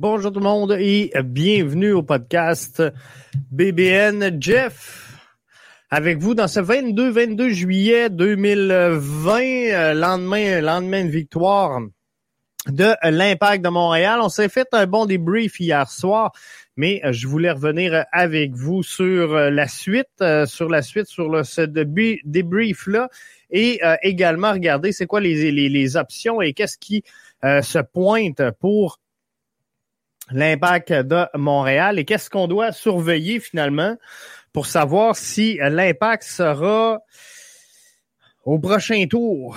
Bonjour tout le monde et bienvenue au podcast BBN Jeff. Avec vous dans ce 22-22 juillet 2020, euh, lendemain, lendemain de victoire de l'Impact de Montréal. On s'est fait un bon débrief hier soir, mais euh, je voulais revenir avec vous sur euh, la suite, sur la suite, sur le, ce débrief-là et également regarder c'est quoi les, options et qu'est-ce qui se pointe pour l'impact de Montréal et qu'est-ce qu'on doit surveiller finalement pour savoir si l'impact sera au prochain tour.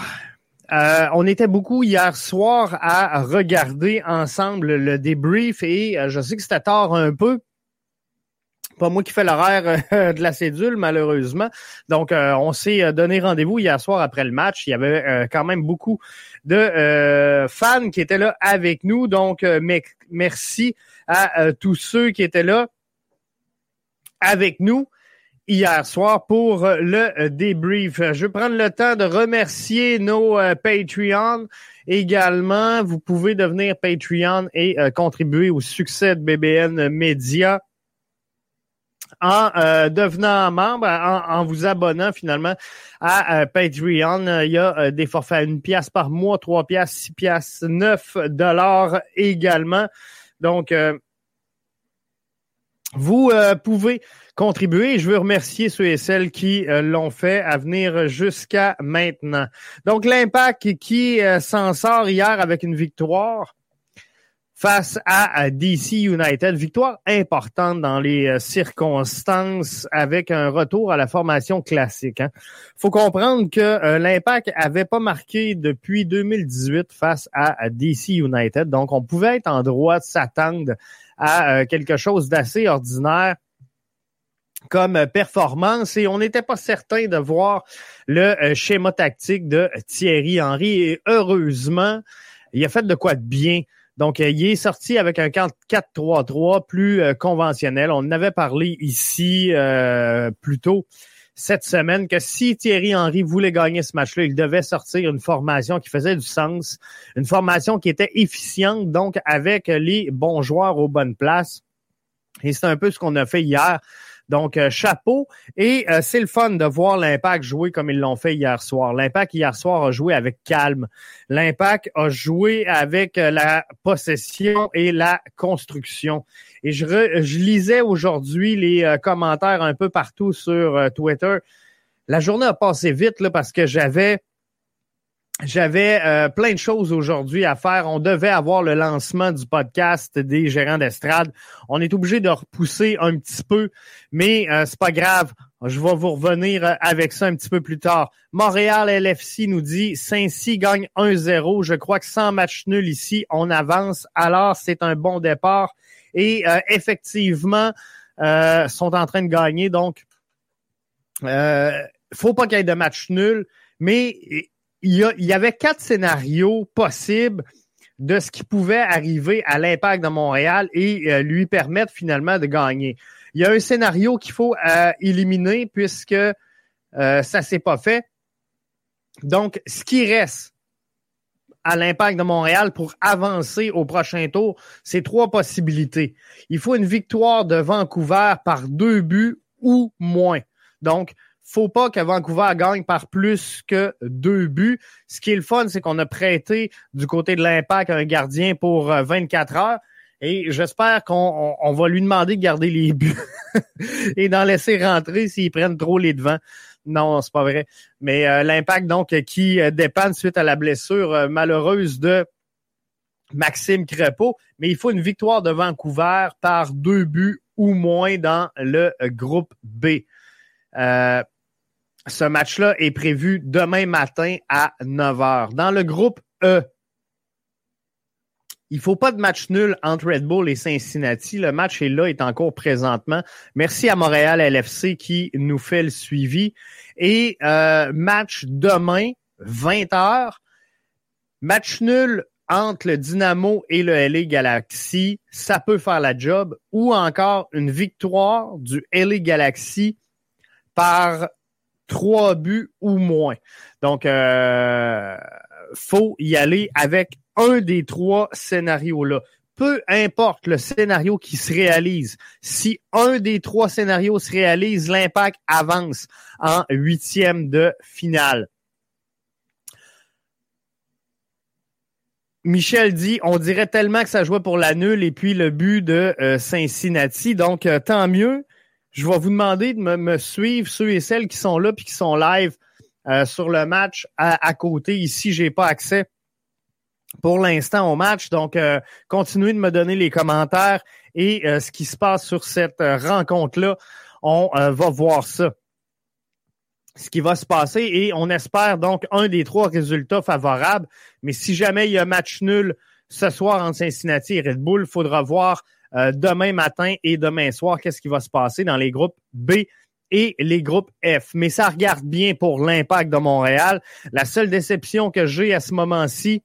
Euh, on était beaucoup hier soir à regarder ensemble le débrief et euh, je sais que c'était tard un peu. Pas moi qui fais l'horaire euh, de la cédule, malheureusement. Donc, on s'est donné rendez-vous hier soir après le match. Il y avait quand même beaucoup de fans qui étaient là avec nous. Donc, merci à tous ceux qui étaient là avec nous hier soir pour le débrief. Je vais prendre le temps de remercier nos Patreons également. Vous pouvez devenir Patreon et contribuer au succès de BBN Media en euh, devenant membre, en, vous abonnant finalement à euh, Patreon. Il y a euh, des forfaits à une pièce par mois, trois pièces, six pièces, neuf dollars également. Donc, vous pouvez contribuer. Je veux remercier ceux et celles qui l'ont fait à venir jusqu'à maintenant. Donc, l'impact qui s'en sort hier avec une victoire face à DC United. Victoire importante dans les euh, circonstances avec un retour à la formation classique. Hein. faut comprendre que euh, l'Impact avait pas marqué depuis 2018 face à, DC United. Donc, on pouvait être en droit de s'attendre à euh, quelque chose d'assez ordinaire comme performance et on n'était pas certain de voir le schéma tactique de Thierry Henry et heureusement, il a fait de quoi de bien donc, euh, il est sorti avec un 4-3-3 plus euh, conventionnel. On avait parlé ici euh, plus tôt cette semaine que si Thierry Henry voulait gagner ce match-là, il devait sortir une formation qui faisait du sens, une formation qui était efficiente, donc avec les bons joueurs aux bonnes places. Et c'est un peu ce qu'on a fait hier donc, euh, chapeau. Et euh, c'est le fun de voir l'Impact jouer comme ils l'ont fait hier soir. L'Impact hier soir a joué avec calme. L'Impact a joué avec euh, la possession et la construction. Et je, je lisais aujourd'hui les commentaires un peu partout sur Twitter. La journée a passé vite là, parce que j'avais j'avais euh, plein de choses aujourd'hui à faire. On devait avoir le lancement du podcast des gérants d'estrade. On est obligé de repousser un petit peu, mais euh, c'est pas grave. Je vais vous revenir euh, avec ça un petit peu plus tard. Montréal LFC nous dit Saint-Cy gagne 1-0. Je crois que sans match nul ici, on avance. Alors, c'est un bon départ. Et euh, effectivement, sont en train de gagner. Donc, euh, faut pas qu'il y ait de match nul. Mais il y, avait quatre scénarios possibles de ce qui pouvait arriver à l'impact de Montréal et euh, lui permettre finalement de gagner. Il y a un scénario qu'il faut euh, éliminer puisque euh, ça s'est pas fait. Donc, ce qui reste à l'impact de Montréal pour avancer au prochain tour, c'est trois possibilités. Il faut une victoire de Vancouver par deux buts ou moins. Donc, faut pas que Vancouver gagne par plus que deux buts. Ce qui est le fun, c'est qu'on a prêté du côté de l'impact un gardien pour 24 euh, heures. Et j'espère qu'on va lui demander de garder les buts et d'en laisser rentrer s'ils prennent trop les devants. Non, c'est pas vrai. Mais euh, l'impact, donc, qui euh, dépend suite à la blessure malheureuse de Maxime Crépeau. Mais il faut une victoire de Vancouver par deux buts ou moins dans le groupe B. Euh, ce match-là est prévu demain matin à 9 h. Dans le groupe E, il faut pas de match nul entre Red Bull et Cincinnati. Le match est là, est en cours présentement. Merci à Montréal LFC qui nous fait le suivi. Et euh, match demain, 20 h Match nul entre le Dynamo et le LA Galaxy, ça peut faire la job. Ou encore une victoire du LA Galaxy par trois buts ou moins. Donc, euh, faut y aller avec un des trois scénarios-là. peu importe le scénario qui se réalise, si un des trois scénarios se réalise, l'impact avance en huitième de finale. Michel dit, on dirait tellement que ça jouait pour la nulle et puis le but de euh, Cincinnati. Donc, euh, tant mieux. Je vais vous demander de me, suivre, ceux et celles qui sont là puis qui sont live euh, sur le match à, côté. Ici, j'ai pas accès pour l'instant au match. Donc, continuez de me donner les commentaires et ce qui se passe sur cette rencontre-là. On va voir ça ce qui va se passer et on espère donc un des trois résultats favorables. Mais si jamais il y a match nul ce soir entre Cincinnati et Red Bull, faudra voir euh, demain matin et demain soir qu'est-ce qui va se passer dans les groupes B et les groupes F? Mais ça regarde bien pour l'impact de Montréal. La seule déception que j'ai à ce moment-ci,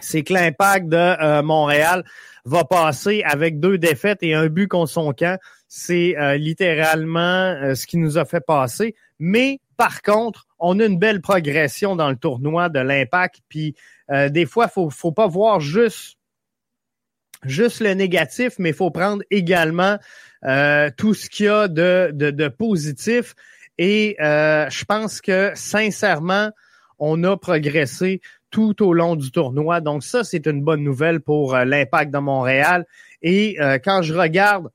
c'est que l'impact de euh, Montréal va passer avec deux défaites et un but contre son camp. C'est euh, littéralement ce qui nous a fait passer. Mais par contre, on a une belle progression dans le tournoi de l'impact. Puis euh, des fois, faut faut pas voir juste juste le négatif, mais il faut prendre également euh, tout ce qu'il y a de, positif. Et euh, je pense que sincèrement, on a progressé tout au long du tournoi. Donc ça, c'est une bonne nouvelle pour l'impact de Montréal. Et quand je regarde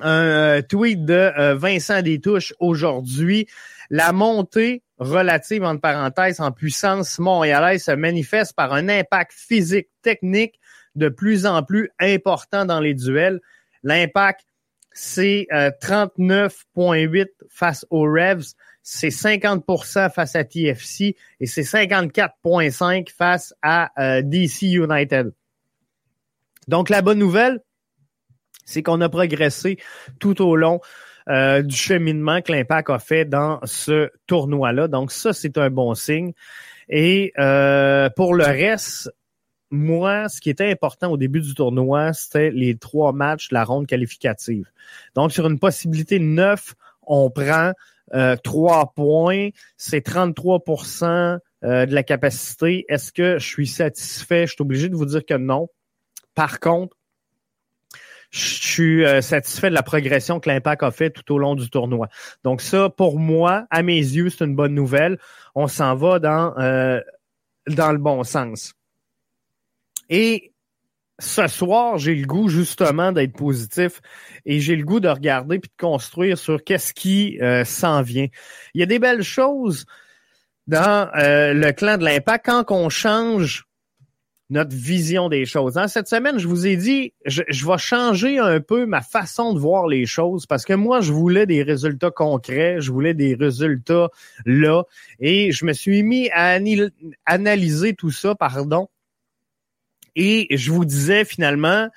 un euh, tweet de euh, Vincent Détouche aujourd'hui. La montée relative, entre parenthèses, en puissance montréalaise se manifeste par un impact physique, technique de plus en plus important dans les duels. L'impact, c'est 39,8 euh, face aux Revs, c'est 50% face à TFC et c'est 54,5 face à DC United. Donc, la bonne nouvelle, c'est qu'on a progressé tout au long euh, du cheminement que l'Impact a fait dans ce tournoi-là. Donc ça, c'est un bon signe. Et euh, pour le reste, moi, ce qui était important au début du tournoi, c'était les trois matchs de la ronde qualificative. Donc, sur une possibilité neuf, on prend euh, trois points. C'est 33% de la capacité. Est-ce que je suis satisfait? Je suis obligé de vous dire que non. Par contre, je suis euh, satisfait de la progression que l'Impact a fait tout au long du tournoi. Donc ça, pour moi, à mes yeux, c'est une bonne nouvelle. On s'en va dans, euh, dans le bon sens. Et ce soir, j'ai le goût justement d'être positif et j'ai le goût de regarder puis de construire sur qu'est-ce qui euh, s'en vient. Il y a des belles choses dans le clan de l'impact quand on change notre vision des choses. Hein. Cette semaine, je vous ai dit, je, vais changer un peu ma façon de voir les choses parce que moi, je voulais des résultats concrets, je voulais des résultats là, et je me suis mis à analyser tout ça, pardon. Et je vous disais finalement,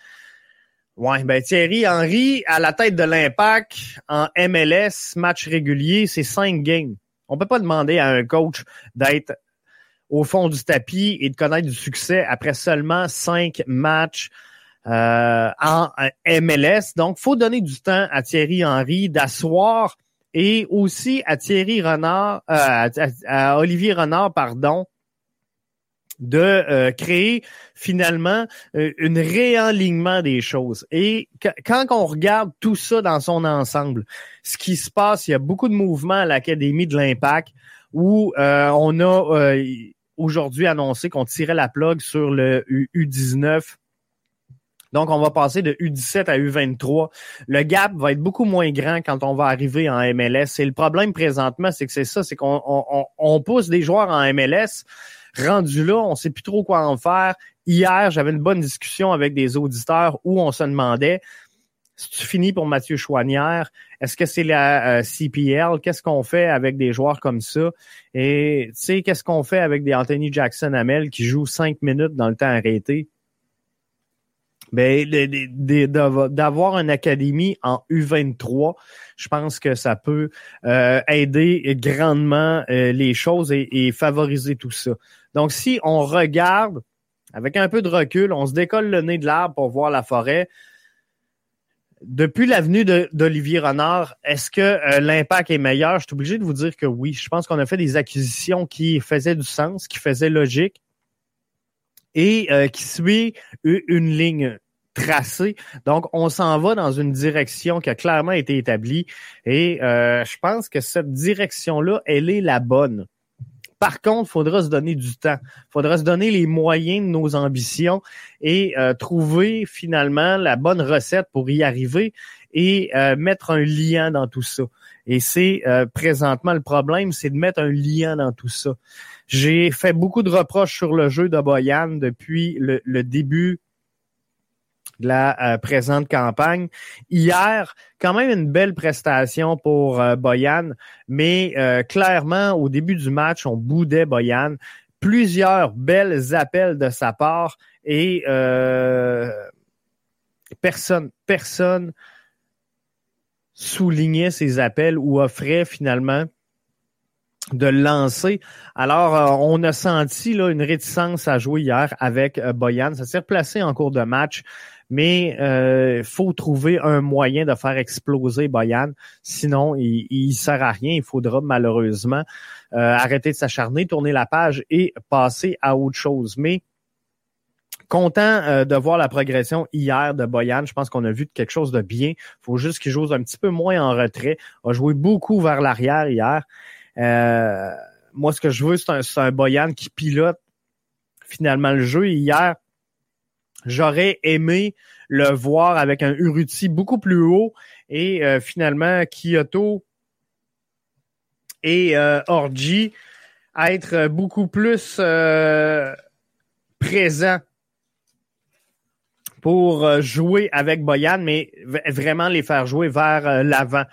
ouais, ben Thierry Henry à la tête de l'impact en MLS, match régulier, c'est cinq games. On peut pas demander à un coach d'être au fond du tapis et de connaître du succès après seulement cinq matchs euh, en MLS. Donc, faut donner du temps à Thierry Henry d'asseoir et aussi à Thierry Renard, euh, à, Olivier Renard, pardon, de euh, créer finalement euh, un réalignement des choses. Et quand on regarde tout ça dans son ensemble, ce qui se passe, il y a beaucoup de mouvements à l'Académie de l'Impact où on a aujourd'hui annoncé qu'on tirait la plug sur le U19. Donc, on va passer de U17 à U23. Le gap va être beaucoup moins grand quand on va arriver en MLS. Et le problème présentement, c'est que c'est ça, c'est qu'on on, pousse des joueurs en MLS. Rendu là, on sait plus trop quoi en faire. Hier, j'avais une bonne discussion avec des auditeurs où on se demandait tu finis pour Mathieu Chouanière, est-ce que c'est la euh, CPL? Qu'est-ce qu'on fait avec des joueurs comme ça? Et tu sais, qu'est-ce qu'on fait avec des Anthony Jackson Hamel qui jouent cinq minutes dans le temps arrêté? Ben, d'avoir une académie en U23, je pense que ça peut euh, aider grandement euh, les choses et, et favoriser tout ça. Donc, si on regarde avec un peu de recul, on se décolle le nez de l'arbre pour voir la forêt depuis l'avenue d'Olivier Renard, est-ce que euh, l'impact est meilleur? Je suis obligé de vous dire que oui. Je pense qu'on a fait des acquisitions qui faisaient du sens, qui faisaient logique. Et qui suit une ligne tracée. Donc, on s'en va dans une direction qui a clairement été établie et je pense que cette direction-là, elle est la bonne. Par contre, il faudra se donner du temps. Il faudra se donner les moyens de nos ambitions et euh, trouver finalement la bonne recette pour y arriver et euh, mettre un lien dans tout ça. Et c'est euh, présentement le problème, c'est de mettre un lien dans tout ça. J'ai fait beaucoup de reproches sur le jeu de Boyan depuis le, le début de la euh, présente campagne. Hier, quand même une belle prestation pour euh, Boyan, mais euh, clairement, au début du match, on boudait Boyan. Plusieurs belles appels de sa part et personne, personne soulignait ses appels ou offrait finalement de lancer. Alors, on a senti là, une réticence à jouer hier avec Boyan. Ça s'est replacé en cours de match mais il euh, faut trouver un moyen de faire exploser Boyan. Sinon, il, il sert à rien. Il faudra malheureusement euh, arrêter de s'acharner, tourner la page et passer à autre chose. Mais content euh, de voir la progression hier de Boyan. Je pense qu'on a vu quelque chose de bien. Faut juste qu'il joue un petit peu moins en retrait. A joué beaucoup vers l'arrière hier. moi, ce que je veux, c'est un, un Boyan qui pilote finalement le jeu. Hier, J'aurais aimé le voir avec un Uruti beaucoup plus haut et euh, finalement Kyoto et euh, Orji être beaucoup plus euh, présents pour jouer avec Boyan, mais vraiment les faire jouer vers l'avant.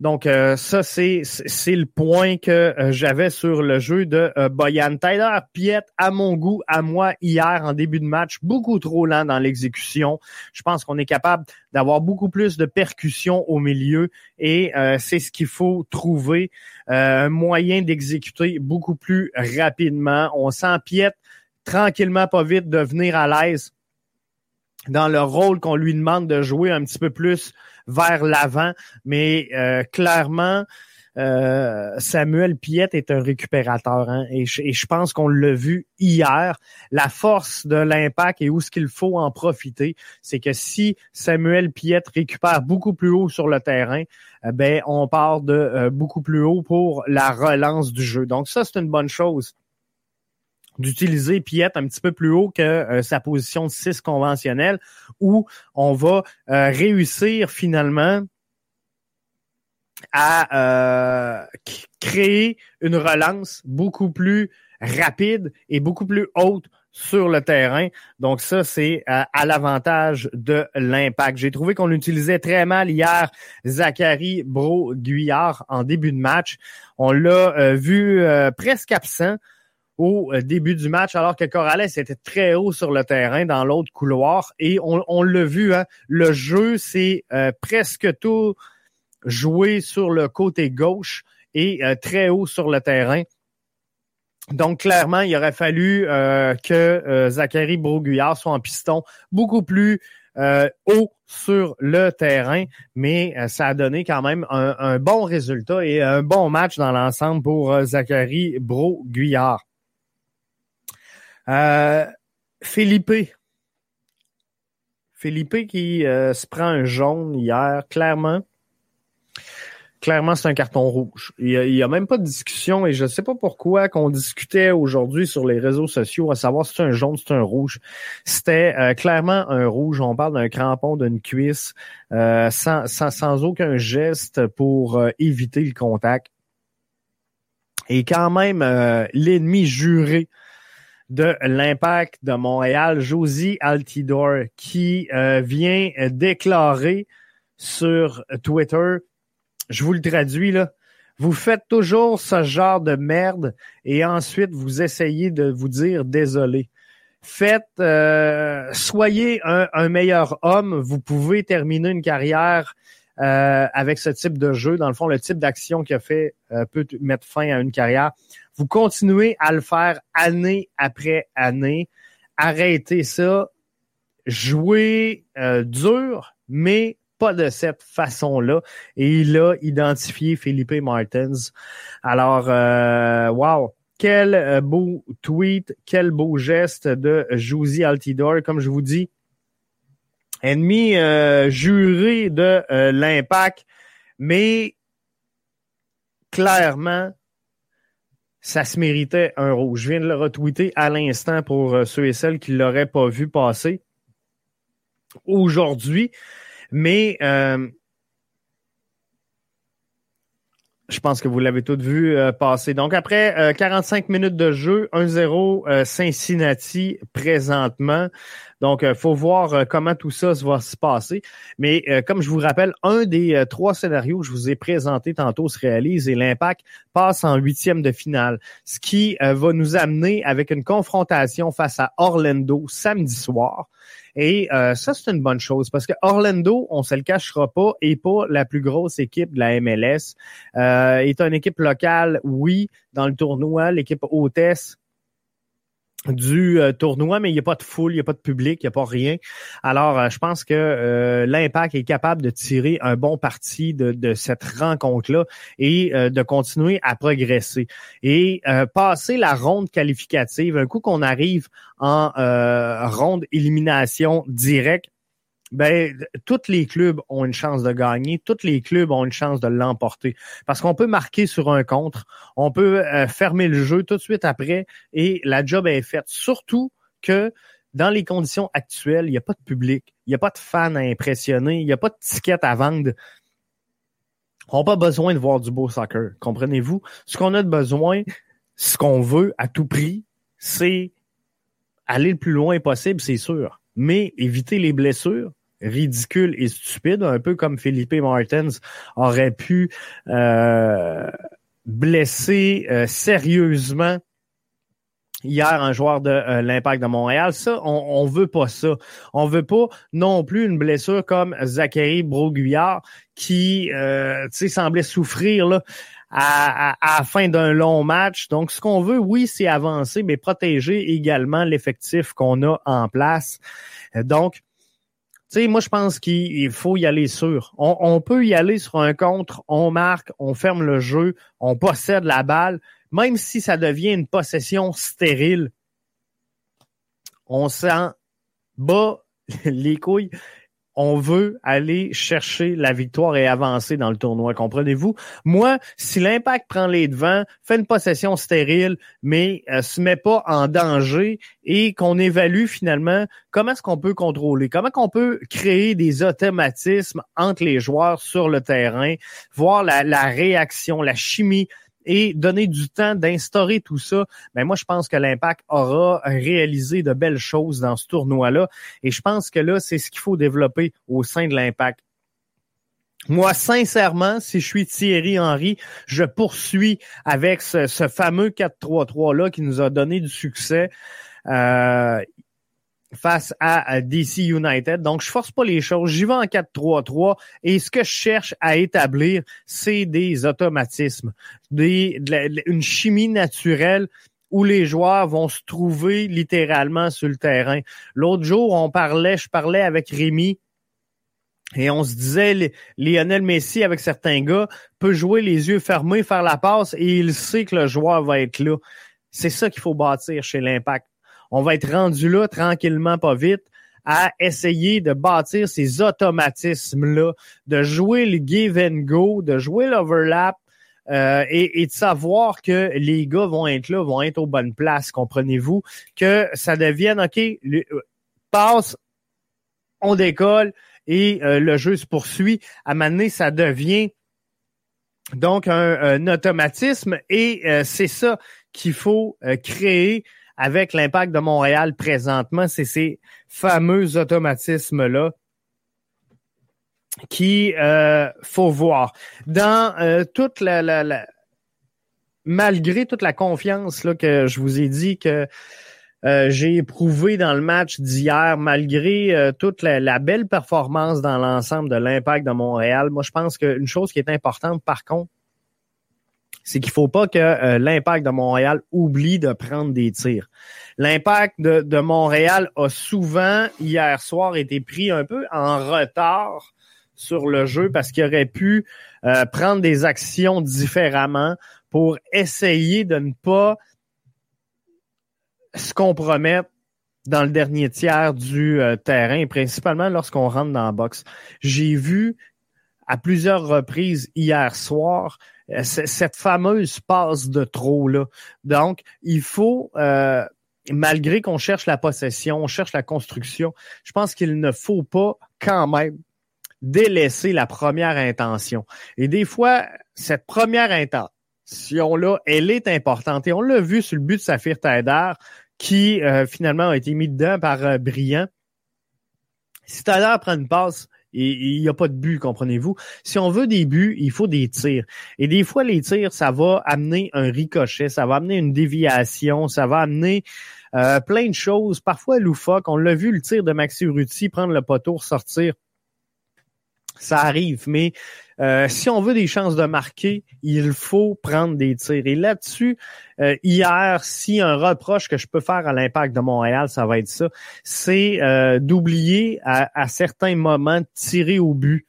Donc, euh, ça, c'est, c'est le point que euh, j'avais sur le jeu de euh, Boyan. Tyler Piet, à mon goût, à moi, hier, en début de match, beaucoup trop lent dans l'exécution. Je pense qu'on est capable d'avoir beaucoup plus de percussion au milieu et c'est ce qu'il faut trouver, un moyen d'exécuter beaucoup plus rapidement. On sent tranquillement, pas vite, de venir à l'aise dans le rôle qu'on lui demande de jouer un petit peu plus vers l'avant, mais euh, clairement, euh, Samuel Piette est un récupérateur hein, et, je, pense qu'on l'a vu hier. La force de l'impact et où ce qu'il faut en profiter, c'est que si Samuel Piette récupère beaucoup plus haut sur le terrain, eh ben on part de euh, beaucoup plus haut pour la relance du jeu. Donc ça c'est une bonne chose d'utiliser Piette un petit peu plus haut que euh, sa position de 6 conventionnelle, où on va euh, réussir finalement à euh, créer une relance beaucoup plus rapide et beaucoup plus haute sur le terrain. Donc ça, c'est à l'avantage de l'impact. J'ai trouvé qu'on l'utilisait très mal hier, Zachary Bro-Guyard, en début de match. On l'a vu presque absent au euh, début du match, alors que Corrales était très haut sur le terrain dans l'autre couloir. Et on, l'a vu, hein, le jeu, c'est euh, presque tout joué sur le côté gauche et euh, très haut sur le terrain. Donc, clairement, il aurait fallu que Zachary Broguillard soit en piston beaucoup plus haut sur le terrain, mais ça a donné quand même un, un, bon résultat et un bon match dans l'ensemble pour Zachary Broguillard. Euh, Philippe. Philippe qui euh, se prend un jaune hier, clairement. Clairement, c'est un carton rouge. Il n'y a, même pas de discussion et je ne sais pas pourquoi qu'on discutait aujourd'hui sur les réseaux sociaux à savoir si c'est un jaune, si c'est un rouge. C'était euh, clairement un rouge. On parle d'un crampon, d'une cuisse, sans, sans, sans, aucun geste pour éviter le contact. Et quand même, l'ennemi juré de l'impact de Montréal, Josie Altidor, qui euh, vient déclarer sur Twitter, je vous le traduis là, vous faites toujours ce genre de merde et ensuite vous essayez de vous dire désolé. Faites, euh, soyez un, un, meilleur homme. Vous pouvez terminer une carrière euh, avec ce type de jeu. Dans le fond, le type d'action qu'il a fait peut mettre fin à une carrière. Vous continuez à le faire année après année. Arrêtez ça. Jouez euh, dur, mais pas de cette façon-là. Et il a identifié Felipe Martins. Alors, euh, wow. quel beau tweet, quel beau geste de Josie Altidore. Comme je vous dis, ennemi juré de l'impact, mais clairement, ça se méritait un rouge. Je viens de le retweeter à l'instant pour euh, ceux et celles qui ne l'auraient pas vu passer aujourd'hui. Mais euh, je pense que vous l'avez tous vu euh, passer. Donc après 45 minutes de jeu, 1-0 Cincinnati présentement. Donc, il euh, faut voir euh, comment tout ça va se passer. Mais euh, comme je vous rappelle, un des trois scénarios que je vous ai présentés tantôt se réalise et l'impact passe en huitième de finale, ce qui va nous amener avec une confrontation face à Orlando samedi soir. Et ça, c'est une bonne chose parce que Orlando, on se le cachera pas, est pas la plus grosse équipe de la MLS. est une équipe locale, oui, dans le tournoi, l'équipe hôtesse du euh, tournoi, mais il n'y a pas de foule, il n'y a pas de public, il n'y a pas rien. Alors, euh, je pense que euh, l'Impact est capable de tirer un bon parti de, de cette rencontre-là et de continuer à progresser. Et passer la ronde qualificative, un coup qu'on arrive en ronde élimination directe, ben, tous les clubs ont une chance de gagner, tous les clubs ont une chance de l'emporter. Parce qu'on peut marquer sur un contre, on peut euh, fermer le jeu tout de suite après et la job est faite. Surtout que dans les conditions actuelles, il n'y a pas de public, il n'y a pas de fans à impressionner, il n'y a pas de tickets à vendre. On n'a pas besoin de voir du beau soccer, comprenez-vous? Ce qu'on a de besoin, ce qu'on veut à tout prix, c'est aller le plus loin possible, c'est sûr. Mais éviter les blessures, ridicule et stupide, un peu comme Philippe Martins aurait pu euh, blesser euh, sérieusement hier un joueur de euh, l'Impact de Montréal. Ça, on, on veut pas ça. On veut pas non plus une blessure comme Zachary Broguillard qui euh, semblait souffrir là, à, à, la fin d'un long match. Donc, ce qu'on veut, oui, c'est avancer, mais protéger également l'effectif qu'on a en place. Donc, tu sais, moi, je pense qu'il faut y aller sûr. On, peut y aller sur un contre, on marque, on ferme le jeu, on possède la balle, même si ça devient une possession stérile. On s'en bat les couilles on veut aller chercher la victoire et avancer dans le tournoi, comprenez-vous? Moi, si l'impact prend les devants, fait une possession stérile, mais euh, se met pas en danger et qu'on évalue finalement comment est-ce qu'on peut contrôler, comment qu'on peut créer des automatismes entre les joueurs sur le terrain, voir la, la réaction, la chimie et donner du temps d'instaurer tout ça, ben moi je pense que l'Impact aura réalisé de belles choses dans ce tournoi-là et je pense que là c'est ce qu'il faut développer au sein de l'Impact. Moi, sincèrement, si je suis Thierry Henry, je poursuis avec ce, ce fameux 4-3-3-là qui nous a donné du succès. Euh, face à DC United. Donc, je force pas les choses. J'y vais en 4-3-3 et ce que je cherche à établir, c'est des automatismes, une chimie naturelle où les joueurs vont se trouver littéralement sur le terrain. L'autre jour, on parlait, je parlais avec Rémi et on se disait, Lionel Messi, avec certains gars, peut jouer les yeux fermés, faire la passe et il sait que le joueur va être là. C'est ça qu'il faut bâtir chez l'Impact on va être rendu là tranquillement, pas vite, à essayer de bâtir ces automatismes-là, de jouer le give and go, de jouer l'overlap, euh, et, de savoir que les gars vont être là, vont être aux bonnes places, comprenez-vous, que ça devienne, OK, euh, passe, on décolle et euh, le jeu se poursuit. À un moment ça devient donc un, automatisme et c'est ça qu'il faut créer avec l'impact de Montréal présentement, c'est ces fameux automatismes-là qui euh, faut voir. Dans euh, toute la, malgré toute la confiance là, que je vous ai dit que euh, j'ai éprouvé dans le match d'hier, malgré euh, toute la, la, belle performance dans l'ensemble de l'impact de Montréal, moi je pense qu'une chose qui est importante par contre, c'est qu'il faut pas que euh, l'impact de Montréal oublie de prendre des tirs. L'impact de, Montréal a souvent, hier soir, été pris un peu en retard sur le jeu parce qu'il aurait pu euh, prendre des actions différemment pour essayer de ne pas se compromettre dans le dernier tiers du euh, terrain, principalement lorsqu'on rentre dans la boxe. J'ai vu à plusieurs reprises hier soir cette fameuse passe de trop là. Donc, il faut euh, malgré qu'on cherche la possession, on cherche la construction, je pense qu'il ne faut pas quand même délaisser la première intention. Et des fois, cette première intention-là, elle est importante. Et on l'a vu sur le but de Saphir Taider, qui euh, finalement a été mis dedans par euh, Brillant. Si Taider prend une passe, il n'y a pas de but, comprenez-vous? Si on veut des buts, il faut des tirs. Et des fois, les tirs, ça va amener un ricochet, ça va amener une déviation, ça va amener euh, plein de choses, parfois loufoques. On l'a vu, le tir de Maxi Urruti, prendre le poteau, sortir ça arrive. Mais euh, si on veut des chances de marquer, il faut prendre des tirs. Et là-dessus, euh, hier, si un reproche que je peux faire à l'impact de Montréal, ça va être ça, c'est euh, d'oublier à, à, certains moments de tirer au but.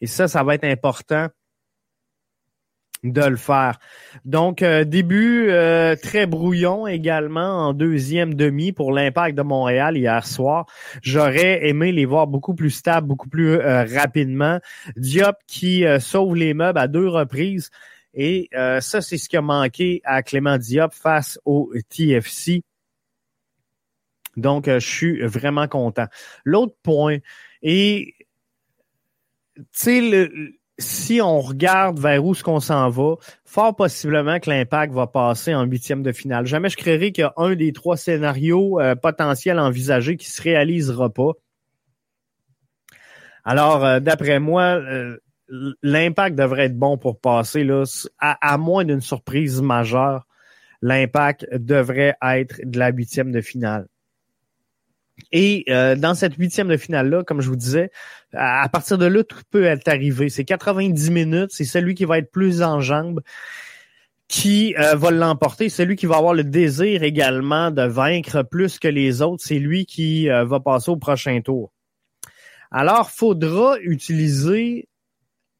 Et ça, ça va être important de le faire. Donc, euh, début euh, très brouillon également en deuxième demi pour l'impact de Montréal hier soir. J'aurais aimé les voir beaucoup plus stables, beaucoup plus euh, rapidement. Diop qui sauve les meubles à deux reprises. Et ça, c'est ce qui a manqué à Clément Diop face au TFC. Donc, je suis vraiment content. L'autre point, et tu sais, si on regarde vers où ce qu'on s'en va, fort possiblement que l'impact va passer en huitième de finale. Jamais je créerai qu'il y a un des trois scénarios euh, potentiels envisagés qui se réalisera pas. Alors, euh, d'après moi, euh, l'impact devrait être bon pour passer. Là, à, à moins d'une surprise majeure, l'impact devrait être de la huitième de finale. Et euh, dans cette huitième de finale-là, comme je vous disais, à, partir de là, tout peut être arrivé. C'est 90 minutes, c'est celui qui va être plus en jambes qui euh, va l'emporter. Celui qui va avoir le désir également de vaincre plus que les autres, c'est lui qui euh, va passer au prochain tour. Alors, faudra utiliser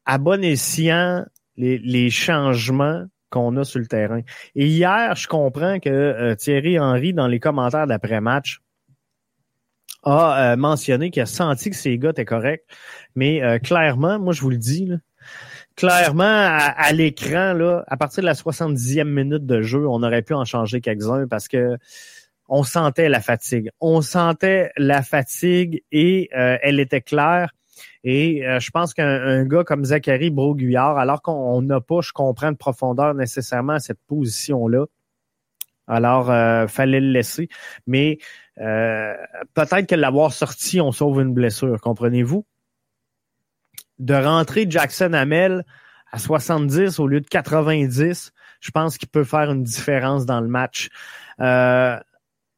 à bon escient les, les changements qu'on a sur le terrain. Et hier, je comprends que Thierry Henry, dans les commentaires d'après-match, a euh, mentionné qu'il a senti que ses gars étaient corrects. Mais euh, clairement, moi je vous le dis, clairement, à, l'écran, là, à partir de la 70e minute de jeu, on aurait pu en changer quelques-uns parce que on sentait la fatigue. On sentait la fatigue et euh, elle était claire. Et je pense qu'un gars comme Zachary Broguillard, alors qu'on n'a pas, je comprends, de profondeur nécessairement à cette position-là, alors fallait le laisser. Mais euh, peut-être que l'avoir sorti, on sauve une blessure, comprenez-vous? De rentrer Jackson Hamel à 70 au lieu de 90, je pense qu'il peut faire une différence dans le match. Euh,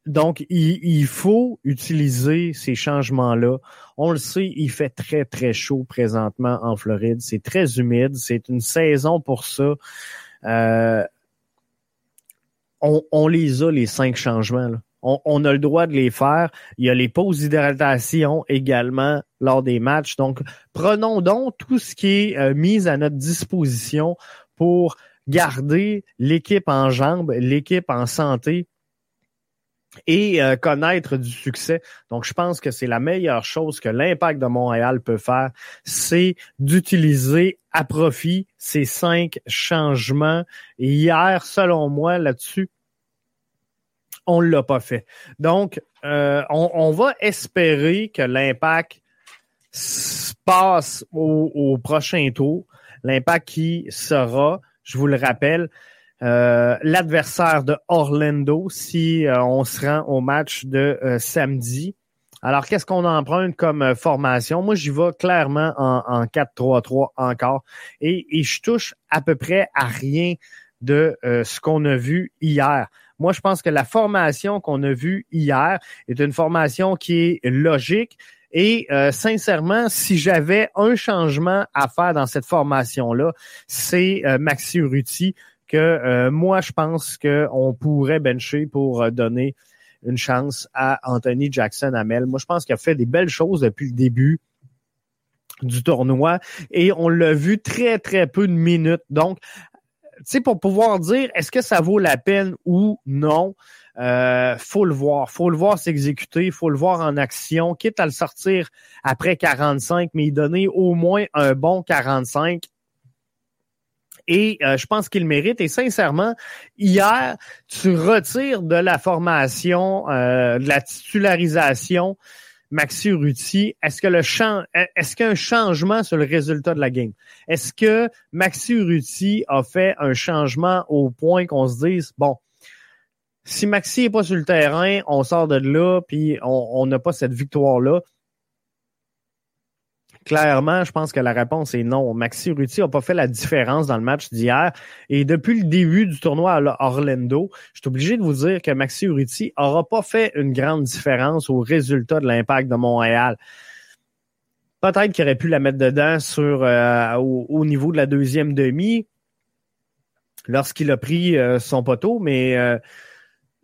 donc, il, faut utiliser ces changements-là. On le sait, il fait très, très chaud présentement en Floride. C'est très humide. C'est une saison pour ça. Euh, on, on, les a, les cinq changements. Là on, a le droit de les faire. Il y a les pauses d'hydratation également lors des matchs. Donc, prenons donc tout ce qui est euh, mis à notre disposition pour garder l'équipe en jambes, l'équipe en santé et euh, connaître du succès. Donc, je pense que c'est la meilleure chose que l'impact de Montréal peut faire, c'est d'utiliser à profit ces cinq changements. Hier, selon moi, là-dessus, on l'a pas fait. Donc, euh, on, va espérer que l'impact passe au, prochain tour. L'impact qui sera, je vous le rappelle, euh, l'adversaire de Orlando si euh, on se rend au match de samedi. Alors, qu'est-ce qu'on emprunte comme formation? Moi, j'y vais clairement en, en 4-3-3 encore. Et, je touche à peu près à rien de ce qu'on a vu hier. Moi, je pense que la formation qu'on a vue hier est une formation qui est logique. Et euh, sincèrement, si j'avais un changement à faire dans cette formation-là, c'est euh, Maxi Urruti que euh, moi, je pense qu'on pourrait bencher pour donner une chance à Anthony Jackson Hamel. Moi, je pense qu'il a fait des belles choses depuis le début du tournoi et on l'a vu très, très peu de minutes. Donc, sais, pour pouvoir dire est-ce que ça vaut la peine ou non, Euh, faut le voir, faut le voir s'exécuter, faut le voir en action, quitte à le sortir après 45, mais y donner au moins un bon 45. Et euh, je pense qu'il mérite. Et sincèrement, hier, tu retires de la formation, euh, de la titularisation, Maxi Urruti, est-ce que le est-ce qu'un changement sur le résultat de la game? Est-ce que Maxi Urruti a fait un changement au point qu'on se dise, bon, si Maxi est pas sur le terrain, on sort de là, puis on n'a pas cette victoire-là. Clairement, je pense que la réponse est non. Maxi Ruti n'a pas fait la différence dans le match d'hier. Et depuis le début du tournoi à Orlando, je suis obligé de vous dire que Maxi Ruti n'aura pas fait une grande différence au résultat de l'impact de Montréal. Peut-être qu'il aurait pu la mettre dedans sur euh, au, niveau de la deuxième demi lorsqu'il a pris euh, son poteau, mais euh,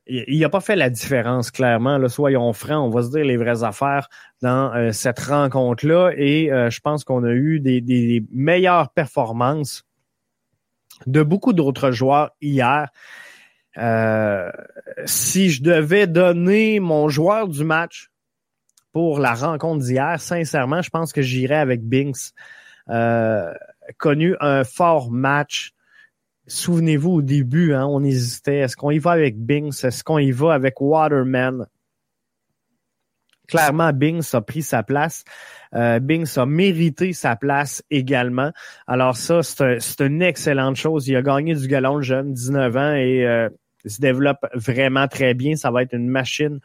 il n'a pas fait la différence, clairement. Là, soyons francs, on va se dire les vraies affaires dans euh, cette rencontre-là. Et euh, je pense qu'on a eu des, meilleures performances de beaucoup d'autres joueurs hier. Euh, si je devais donner mon joueur du match pour la rencontre d'hier, sincèrement, je pense que j'irais avec Binks. connu un fort match souvenez-vous, au début, hein, on hésitait. Est-ce qu'on y va avec Binks? Est-ce qu'on y va avec Waterman? Clairement, Binks a pris sa place. Euh, a mérité sa place également. Alors ça, c'est une excellente chose. Il a gagné du galon le jeune, 19 ans, et euh, il se développe vraiment très bien. Ça va être une machine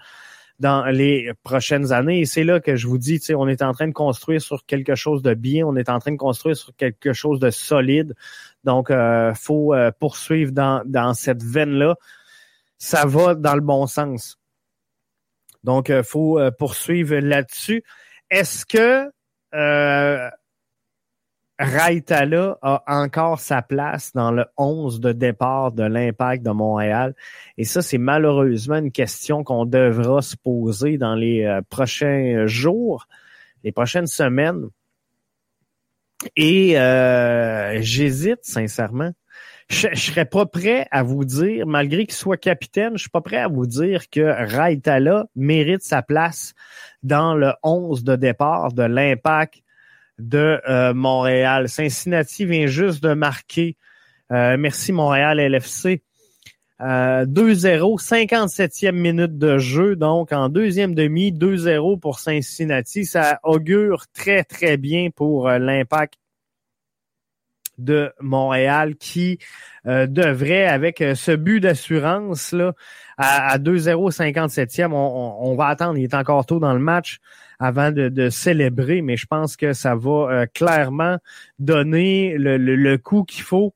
dans les prochaines années. Et c'est là que je vous dis, on est en train de construire sur quelque chose de bien, on est en train de construire sur quelque chose de solide. Donc, euh, faut euh, poursuivre dans, dans cette veine-là. Ça va dans le bon sens. Donc, euh, faut euh, poursuivre là-dessus. Est-ce que Raitala a encore sa place dans le 11 de départ de l'Impact de Montréal. Et ça, c'est malheureusement une question qu'on devra se poser dans les euh, prochains jours, les prochaines semaines. Et euh, j'hésite sincèrement. Je, je serais pas prêt à vous dire, malgré qu'il soit capitaine, je suis pas prêt à vous dire que Raitala mérite sa place dans le 11 de départ de l'Impact de euh, Montréal. Cincinnati vient juste de marquer. Euh, merci Montréal LFC. 2-0, 57e minute de jeu, donc en deuxième demi, 2-0 pour Cincinnati. Ça augure très, très bien pour euh, l'impact de Montréal qui devrait, avec ce but d'assurance à, 2-0, 57e, on, on, va attendre, il est encore tôt dans le match, avant de, célébrer, mais je pense que ça va euh, clairement donner le, coup qu'il faut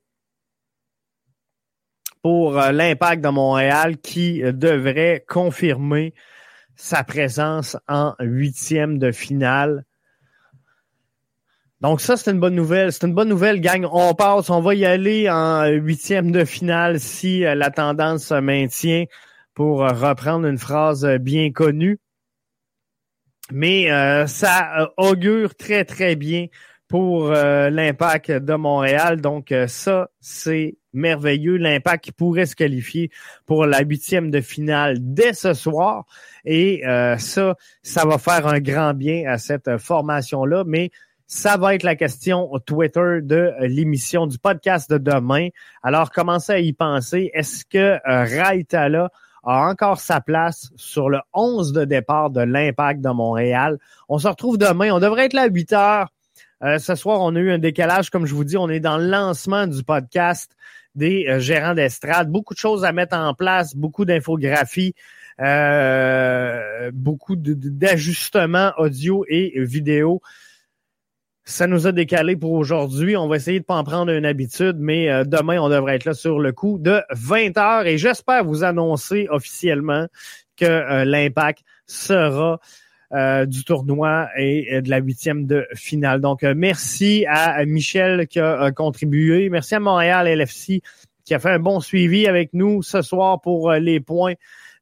pour euh, l'impact de Montréal qui euh, devrait confirmer sa présence en huitième de finale. Donc ça, c'est une bonne nouvelle. C'est une bonne nouvelle, gang. On passe, on va y aller en huitième de finale si la tendance se maintient pour reprendre une phrase bien connue. Mais euh, ça euh, augure très, très bien pour euh, l'impact de Montréal. Donc, ça, c'est merveilleux. L'impact qui pourrait se qualifier pour la huitième de finale dès ce soir. Et ça, ça va faire un grand bien à cette formation-là. Mais ça va être la question Twitter de l'émission du podcast de demain. Alors, commencez à y penser. Est-ce que Raitala a encore sa place sur le 11 de départ de l'Impact de Montréal. On se retrouve demain. On devrait être là à 8 heures. Euh, ce soir, on a eu un décalage, comme je vous dis. On est dans le lancement du podcast des euh, gérants d'estrade. Beaucoup de choses à mettre en place, beaucoup d'infographies, euh, beaucoup d'ajustements audio et vidéo. Ça nous a décalé pour aujourd'hui. On va essayer de pas en prendre une habitude, mais euh, demain, on devrait être là sur le coup de 20 heures et j'espère vous annoncer officiellement que euh, l'impact sera euh, du tournoi et de la huitième de finale. Donc, merci à Michel qui a contribué. Merci à Montréal LFC qui a fait un bon suivi avec nous ce soir pour les points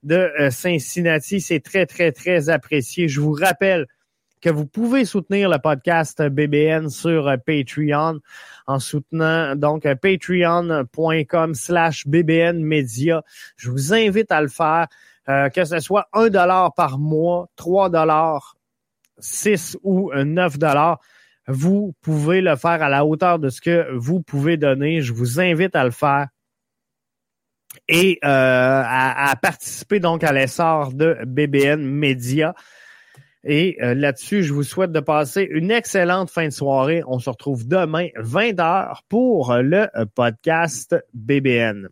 de Cincinnati. C'est très, très, très apprécié. Je vous rappelle que vous pouvez soutenir le podcast BBN sur Patreon en soutenant donc patreon.com slash BBN Media. Je vous invite à le faire, euh, que ce soit un dollar par mois, trois dollars, six ou neuf dollars. Vous pouvez le faire à la hauteur de ce que vous pouvez donner. Je vous invite à le faire et euh, à, participer donc à l'essor de BBN Media. Et euh, là-dessus, je vous souhaite de passer une excellente fin de soirée. On se retrouve demain 20h pour le podcast BBN.